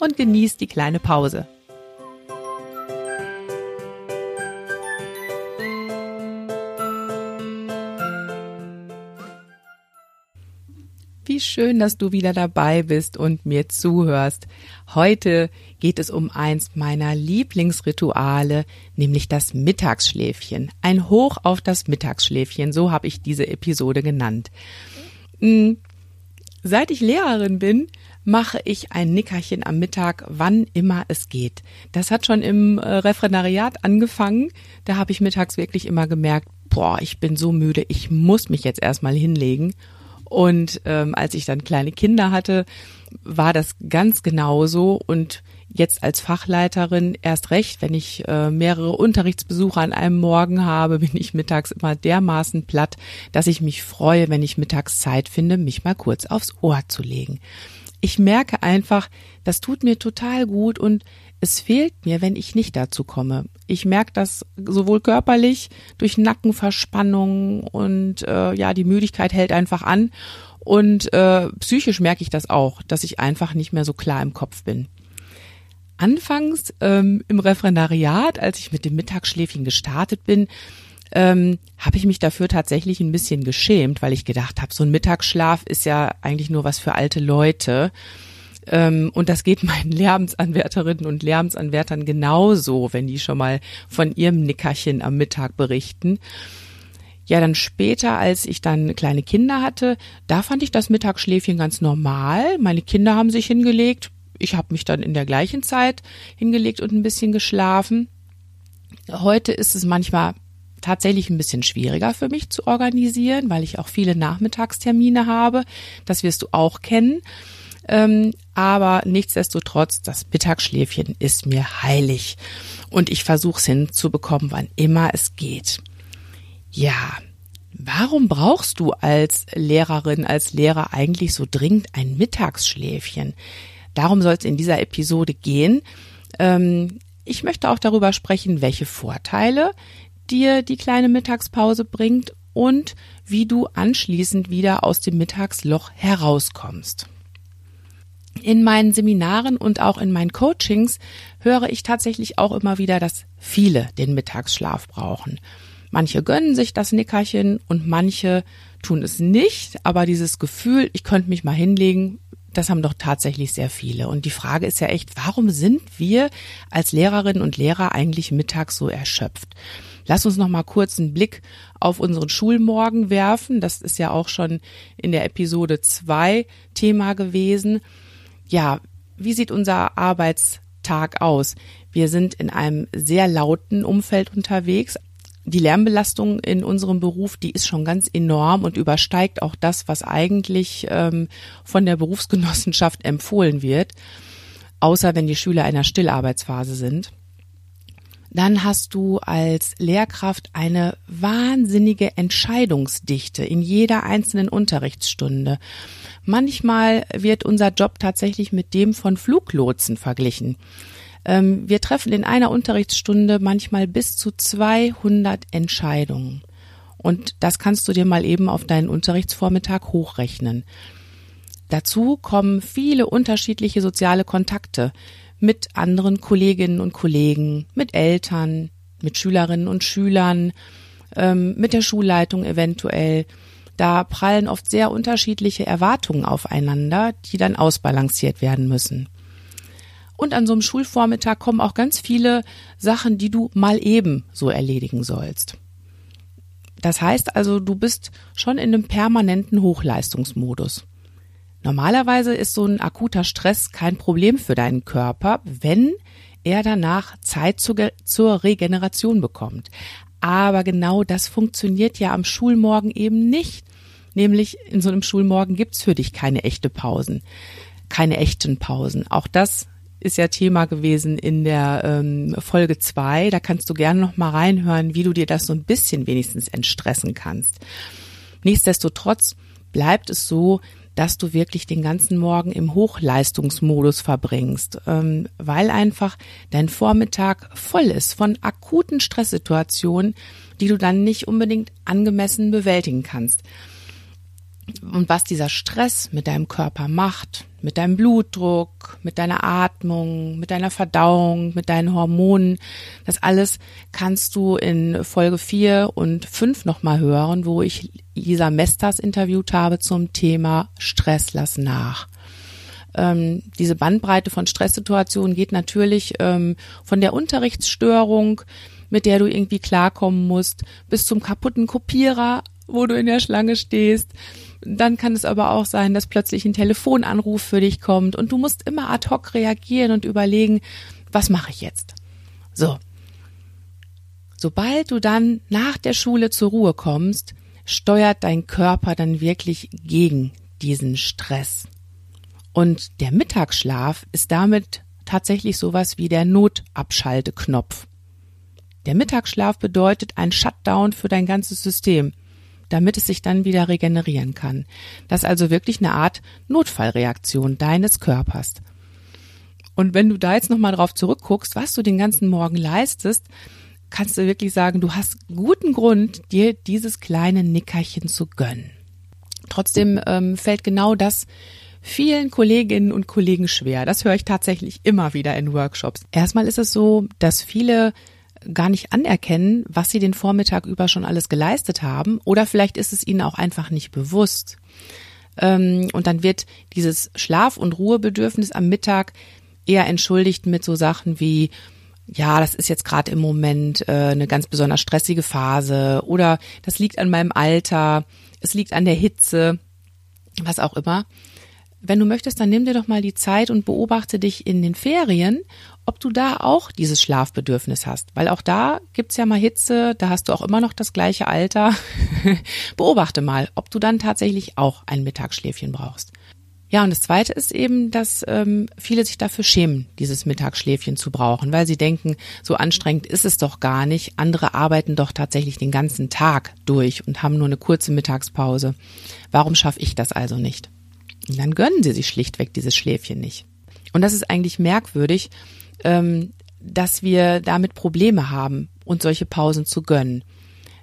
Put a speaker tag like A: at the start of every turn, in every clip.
A: und genieß die kleine Pause. Wie schön, dass du wieder dabei bist und mir zuhörst. Heute geht es um eins meiner Lieblingsrituale, nämlich das Mittagsschläfchen. Ein Hoch auf das Mittagsschläfchen, so habe ich diese Episode genannt. Hm, seit ich Lehrerin bin, mache ich ein Nickerchen am Mittag, wann immer es geht. Das hat schon im äh, Referendariat angefangen. Da habe ich mittags wirklich immer gemerkt, boah, ich bin so müde, ich muss mich jetzt erstmal hinlegen. Und ähm, als ich dann kleine Kinder hatte, war das ganz genauso. Und jetzt als Fachleiterin erst recht, wenn ich äh, mehrere Unterrichtsbesuche an einem Morgen habe, bin ich mittags immer dermaßen platt, dass ich mich freue, wenn ich mittags Zeit finde, mich mal kurz aufs Ohr zu legen ich merke einfach, das tut mir total gut und es fehlt mir, wenn ich nicht dazu komme. Ich merke das sowohl körperlich durch Nackenverspannung und äh, ja, die Müdigkeit hält einfach an und äh, psychisch merke ich das auch, dass ich einfach nicht mehr so klar im Kopf bin. Anfangs ähm, im Referendariat, als ich mit dem Mittagsschläfchen gestartet bin, ähm, habe ich mich dafür tatsächlich ein bisschen geschämt, weil ich gedacht habe, so ein Mittagsschlaf ist ja eigentlich nur was für alte Leute. Ähm, und das geht meinen Lärmsanwärterinnen und Lärmsanwärtern genauso, wenn die schon mal von ihrem Nickerchen am Mittag berichten. Ja, dann später, als ich dann kleine Kinder hatte, da fand ich das Mittagsschläfchen ganz normal. Meine Kinder haben sich hingelegt. Ich habe mich dann in der gleichen Zeit hingelegt und ein bisschen geschlafen. Heute ist es manchmal tatsächlich ein bisschen schwieriger für mich zu organisieren, weil ich auch viele Nachmittagstermine habe. Das wirst du auch kennen. Ähm, aber nichtsdestotrotz, das Mittagsschläfchen ist mir heilig. Und ich versuche es hinzubekommen, wann immer es geht. Ja, warum brauchst du als Lehrerin, als Lehrer eigentlich so dringend ein Mittagsschläfchen? Darum soll es in dieser Episode gehen. Ähm, ich möchte auch darüber sprechen, welche Vorteile dir die kleine Mittagspause bringt und wie du anschließend wieder aus dem Mittagsloch herauskommst. In meinen Seminaren und auch in meinen Coachings höre ich tatsächlich auch immer wieder, dass viele den Mittagsschlaf brauchen. Manche gönnen sich das Nickerchen und manche tun es nicht, aber dieses Gefühl, ich könnte mich mal hinlegen, das haben doch tatsächlich sehr viele. Und die Frage ist ja echt, warum sind wir als Lehrerinnen und Lehrer eigentlich mittags so erschöpft? Lass uns noch mal kurz einen Blick auf unseren Schulmorgen werfen. Das ist ja auch schon in der Episode zwei Thema gewesen. Ja, wie sieht unser Arbeitstag aus? Wir sind in einem sehr lauten Umfeld unterwegs. Die Lärmbelastung in unserem Beruf, die ist schon ganz enorm und übersteigt auch das, was eigentlich ähm, von der Berufsgenossenschaft empfohlen wird, außer wenn die Schüler in einer Stillarbeitsphase sind dann hast du als Lehrkraft eine wahnsinnige Entscheidungsdichte in jeder einzelnen Unterrichtsstunde. Manchmal wird unser Job tatsächlich mit dem von Fluglotsen verglichen. Ähm, wir treffen in einer Unterrichtsstunde manchmal bis zu 200 Entscheidungen. Und das kannst du dir mal eben auf deinen Unterrichtsvormittag hochrechnen. Dazu kommen viele unterschiedliche soziale Kontakte mit anderen Kolleginnen und Kollegen, mit Eltern, mit Schülerinnen und Schülern, ähm, mit der Schulleitung eventuell. Da prallen oft sehr unterschiedliche Erwartungen aufeinander, die dann ausbalanciert werden müssen. Und an so einem Schulvormittag kommen auch ganz viele Sachen, die du mal eben so erledigen sollst. Das heißt also, du bist schon in einem permanenten Hochleistungsmodus. Normalerweise ist so ein akuter Stress kein Problem für deinen Körper, wenn er danach Zeit zur Regeneration bekommt. Aber genau das funktioniert ja am Schulmorgen eben nicht. Nämlich in so einem Schulmorgen gibt's für dich keine echte Pausen, keine echten Pausen. Auch das ist ja Thema gewesen in der ähm, Folge zwei. Da kannst du gerne noch mal reinhören, wie du dir das so ein bisschen wenigstens entstressen kannst. Nichtsdestotrotz bleibt es so, dass du wirklich den ganzen Morgen im Hochleistungsmodus verbringst, ähm, weil einfach dein Vormittag voll ist von akuten Stresssituationen, die du dann nicht unbedingt angemessen bewältigen kannst und was dieser Stress mit deinem Körper macht, mit deinem Blutdruck, mit deiner Atmung, mit deiner Verdauung, mit deinen Hormonen, das alles kannst du in Folge 4 und 5 nochmal hören, wo ich Lisa Mestas interviewt habe zum Thema Stress lass nach. Ähm, diese Bandbreite von Stresssituationen geht natürlich ähm, von der Unterrichtsstörung, mit der du irgendwie klarkommen musst, bis zum kaputten Kopierer, wo du in der Schlange stehst, dann kann es aber auch sein, dass plötzlich ein Telefonanruf für dich kommt und du musst immer ad hoc reagieren und überlegen, was mache ich jetzt? So. Sobald du dann nach der Schule zur Ruhe kommst, steuert dein Körper dann wirklich gegen diesen Stress. Und der Mittagsschlaf ist damit tatsächlich sowas wie der Notabschalteknopf. Der Mittagsschlaf bedeutet ein Shutdown für dein ganzes System damit es sich dann wieder regenerieren kann. Das ist also wirklich eine Art Notfallreaktion deines Körpers. Und wenn du da jetzt nochmal drauf zurückguckst, was du den ganzen Morgen leistest, kannst du wirklich sagen, du hast guten Grund, dir dieses kleine Nickerchen zu gönnen. Trotzdem ähm, fällt genau das vielen Kolleginnen und Kollegen schwer. Das höre ich tatsächlich immer wieder in Workshops. Erstmal ist es so, dass viele gar nicht anerkennen, was sie den Vormittag über schon alles geleistet haben. Oder vielleicht ist es ihnen auch einfach nicht bewusst. Ähm, und dann wird dieses Schlaf- und Ruhebedürfnis am Mittag eher entschuldigt mit so Sachen wie, ja, das ist jetzt gerade im Moment äh, eine ganz besonders stressige Phase oder das liegt an meinem Alter, es liegt an der Hitze, was auch immer. Wenn du möchtest, dann nimm dir doch mal die Zeit und beobachte dich in den Ferien, ob du da auch dieses Schlafbedürfnis hast. Weil auch da gibt's ja mal Hitze, da hast du auch immer noch das gleiche Alter. beobachte mal, ob du dann tatsächlich auch ein Mittagsschläfchen brauchst. Ja, und das Zweite ist eben, dass ähm, viele sich dafür schämen, dieses Mittagsschläfchen zu brauchen, weil sie denken, so anstrengend ist es doch gar nicht. Andere arbeiten doch tatsächlich den ganzen Tag durch und haben nur eine kurze Mittagspause. Warum schaffe ich das also nicht? Und dann gönnen sie sich schlichtweg dieses Schläfchen nicht. Und das ist eigentlich merkwürdig, ähm, dass wir damit Probleme haben, uns solche Pausen zu gönnen.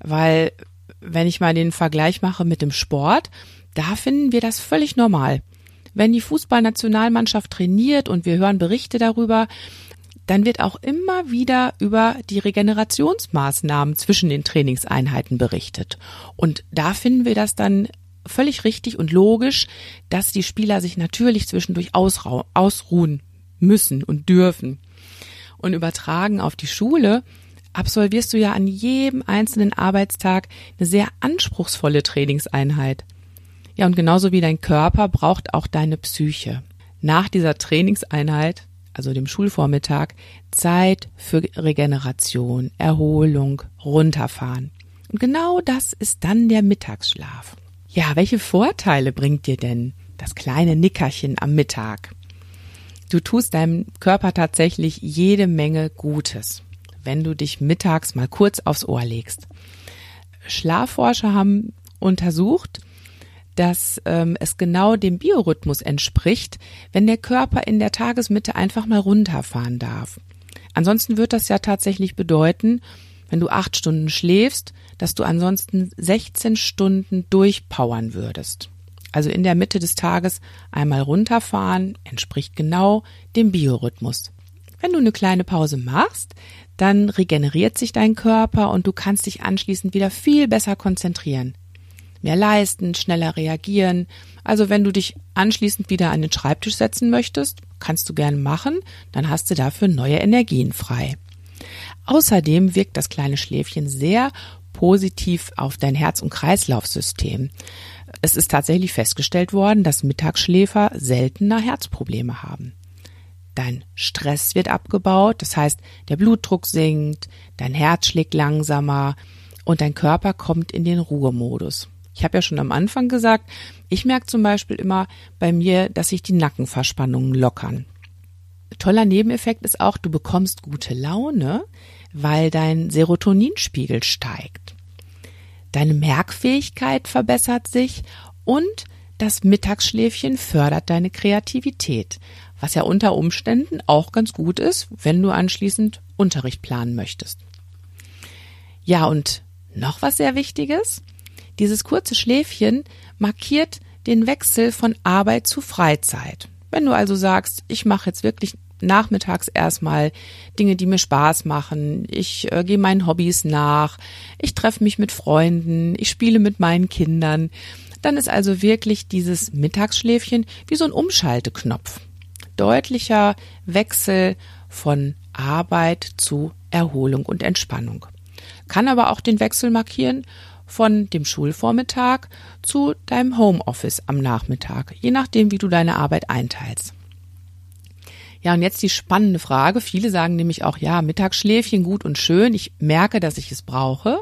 A: Weil, wenn ich mal den Vergleich mache mit dem Sport, da finden wir das völlig normal. Wenn die Fußballnationalmannschaft trainiert und wir hören Berichte darüber, dann wird auch immer wieder über die Regenerationsmaßnahmen zwischen den Trainingseinheiten berichtet. Und da finden wir das dann völlig richtig und logisch, dass die Spieler sich natürlich zwischendurch ausruhen müssen und dürfen. Und übertragen auf die Schule absolvierst du ja an jedem einzelnen Arbeitstag eine sehr anspruchsvolle Trainingseinheit. Ja, und genauso wie dein Körper braucht auch deine Psyche. Nach dieser Trainingseinheit, also dem Schulvormittag, Zeit für Regeneration, Erholung, runterfahren. Und genau das ist dann der Mittagsschlaf. Ja, welche Vorteile bringt dir denn das kleine Nickerchen am Mittag? Du tust deinem Körper tatsächlich jede Menge Gutes, wenn du dich mittags mal kurz aufs Ohr legst. Schlafforscher haben untersucht, dass ähm, es genau dem Biorhythmus entspricht, wenn der Körper in der Tagesmitte einfach mal runterfahren darf. Ansonsten wird das ja tatsächlich bedeuten, wenn du acht Stunden schläfst, dass du ansonsten 16 Stunden durchpowern würdest. Also in der Mitte des Tages einmal runterfahren entspricht genau dem Biorhythmus. Wenn du eine kleine Pause machst, dann regeneriert sich dein Körper und du kannst dich anschließend wieder viel besser konzentrieren. Mehr leisten, schneller reagieren. Also wenn du dich anschließend wieder an den Schreibtisch setzen möchtest, kannst du gerne machen, dann hast du dafür neue Energien frei. Außerdem wirkt das kleine Schläfchen sehr positiv auf dein Herz- und Kreislaufsystem. Es ist tatsächlich festgestellt worden, dass Mittagsschläfer seltener Herzprobleme haben. Dein Stress wird abgebaut, das heißt, der Blutdruck sinkt, dein Herz schlägt langsamer und dein Körper kommt in den Ruhemodus. Ich habe ja schon am Anfang gesagt, ich merke zum Beispiel immer bei mir, dass sich die Nackenverspannungen lockern. toller Nebeneffekt ist auch, du bekommst gute Laune, weil dein Serotoninspiegel steigt. Deine Merkfähigkeit verbessert sich und das Mittagsschläfchen fördert deine Kreativität, was ja unter Umständen auch ganz gut ist, wenn du anschließend Unterricht planen möchtest. Ja, und noch was sehr Wichtiges. Dieses kurze Schläfchen markiert den Wechsel von Arbeit zu Freizeit. Wenn du also sagst, ich mache jetzt wirklich nachmittags erstmal Dinge, die mir Spaß machen, ich äh, gehe meinen Hobbys nach, ich treffe mich mit Freunden, ich spiele mit meinen Kindern, dann ist also wirklich dieses Mittagsschläfchen wie so ein Umschalteknopf. Deutlicher Wechsel von Arbeit zu Erholung und Entspannung. Kann aber auch den Wechsel markieren von dem Schulvormittag zu deinem Homeoffice am Nachmittag, je nachdem, wie du deine Arbeit einteilst. Ja, und jetzt die spannende Frage. Viele sagen nämlich auch, ja, Mittagsschläfchen gut und schön. Ich merke, dass ich es brauche.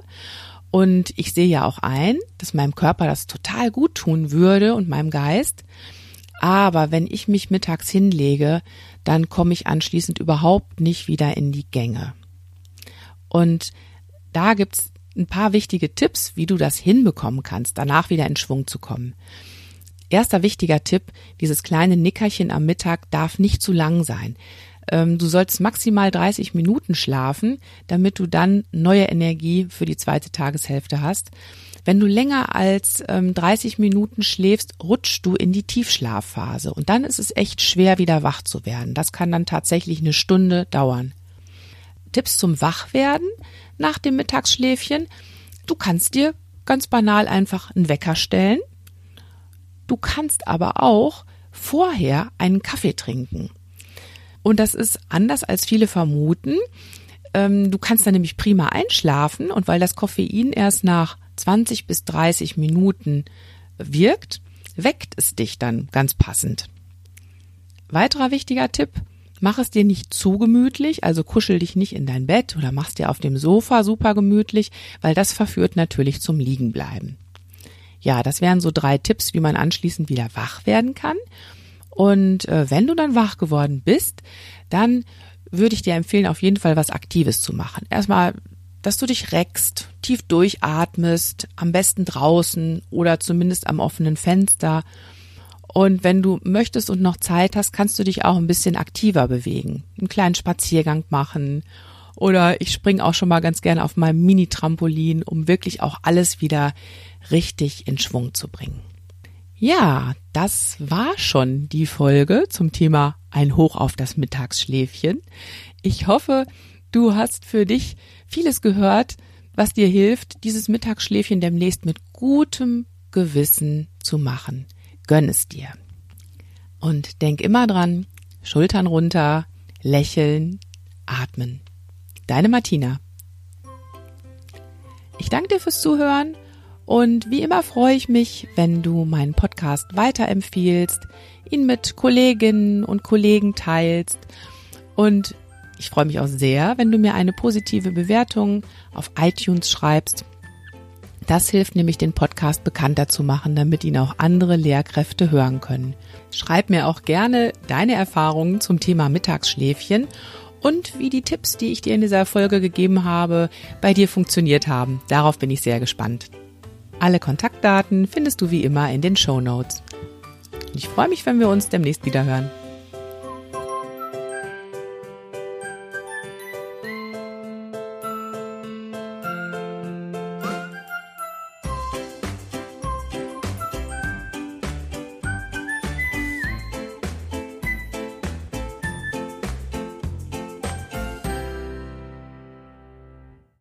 A: Und ich sehe ja auch ein, dass meinem Körper das total gut tun würde und meinem Geist. Aber wenn ich mich mittags hinlege, dann komme ich anschließend überhaupt nicht wieder in die Gänge. Und da gibt's ein paar wichtige Tipps, wie du das hinbekommen kannst, danach wieder in Schwung zu kommen. Erster wichtiger Tipp, dieses kleine Nickerchen am Mittag darf nicht zu lang sein. Ähm, du sollst maximal 30 Minuten schlafen, damit du dann neue Energie für die zweite Tageshälfte hast. Wenn du länger als ähm, 30 Minuten schläfst, rutschst du in die Tiefschlafphase und dann ist es echt schwer, wieder wach zu werden. Das kann dann tatsächlich eine Stunde dauern. Tipps zum Wachwerden nach dem Mittagsschläfchen. Du kannst dir ganz banal einfach einen Wecker stellen. Du kannst aber auch vorher einen Kaffee trinken. Und das ist anders als viele vermuten. Ähm, du kannst dann nämlich prima einschlafen und weil das Koffein erst nach 20 bis 30 Minuten wirkt, weckt es dich dann ganz passend. Weiterer wichtiger Tipp, Mach es dir nicht zu gemütlich, also kuschel dich nicht in dein Bett oder mach's dir auf dem Sofa super gemütlich, weil das verführt natürlich zum Liegenbleiben. Ja, das wären so drei Tipps, wie man anschließend wieder wach werden kann. Und äh, wenn du dann wach geworden bist, dann würde ich dir empfehlen, auf jeden Fall was Aktives zu machen. Erstmal, dass du dich reckst, tief durchatmest, am besten draußen oder zumindest am offenen Fenster und wenn du möchtest und noch Zeit hast, kannst du dich auch ein bisschen aktiver bewegen. Einen kleinen Spaziergang machen. Oder ich springe auch schon mal ganz gerne auf meinem Mini-Trampolin, um wirklich auch alles wieder richtig in Schwung zu bringen. Ja, das war schon die Folge zum Thema ein Hoch auf das Mittagsschläfchen. Ich hoffe, du hast für dich vieles gehört, was dir hilft, dieses Mittagsschläfchen demnächst mit gutem Gewissen zu machen. Gönn es dir. Und denk immer dran, Schultern runter, lächeln, atmen. Deine Martina. Ich danke dir fürs Zuhören und wie immer freue ich mich, wenn du meinen Podcast weiterempfiehlst, ihn mit Kolleginnen und Kollegen teilst und ich freue mich auch sehr, wenn du mir eine positive Bewertung auf iTunes schreibst das hilft nämlich, den Podcast bekannter zu machen, damit ihn auch andere Lehrkräfte hören können. Schreib mir auch gerne deine Erfahrungen zum Thema Mittagsschläfchen und wie die Tipps, die ich dir in dieser Folge gegeben habe, bei dir funktioniert haben. Darauf bin ich sehr gespannt. Alle Kontaktdaten findest du wie immer in den Show Notes. Ich freue mich, wenn wir uns demnächst wieder hören.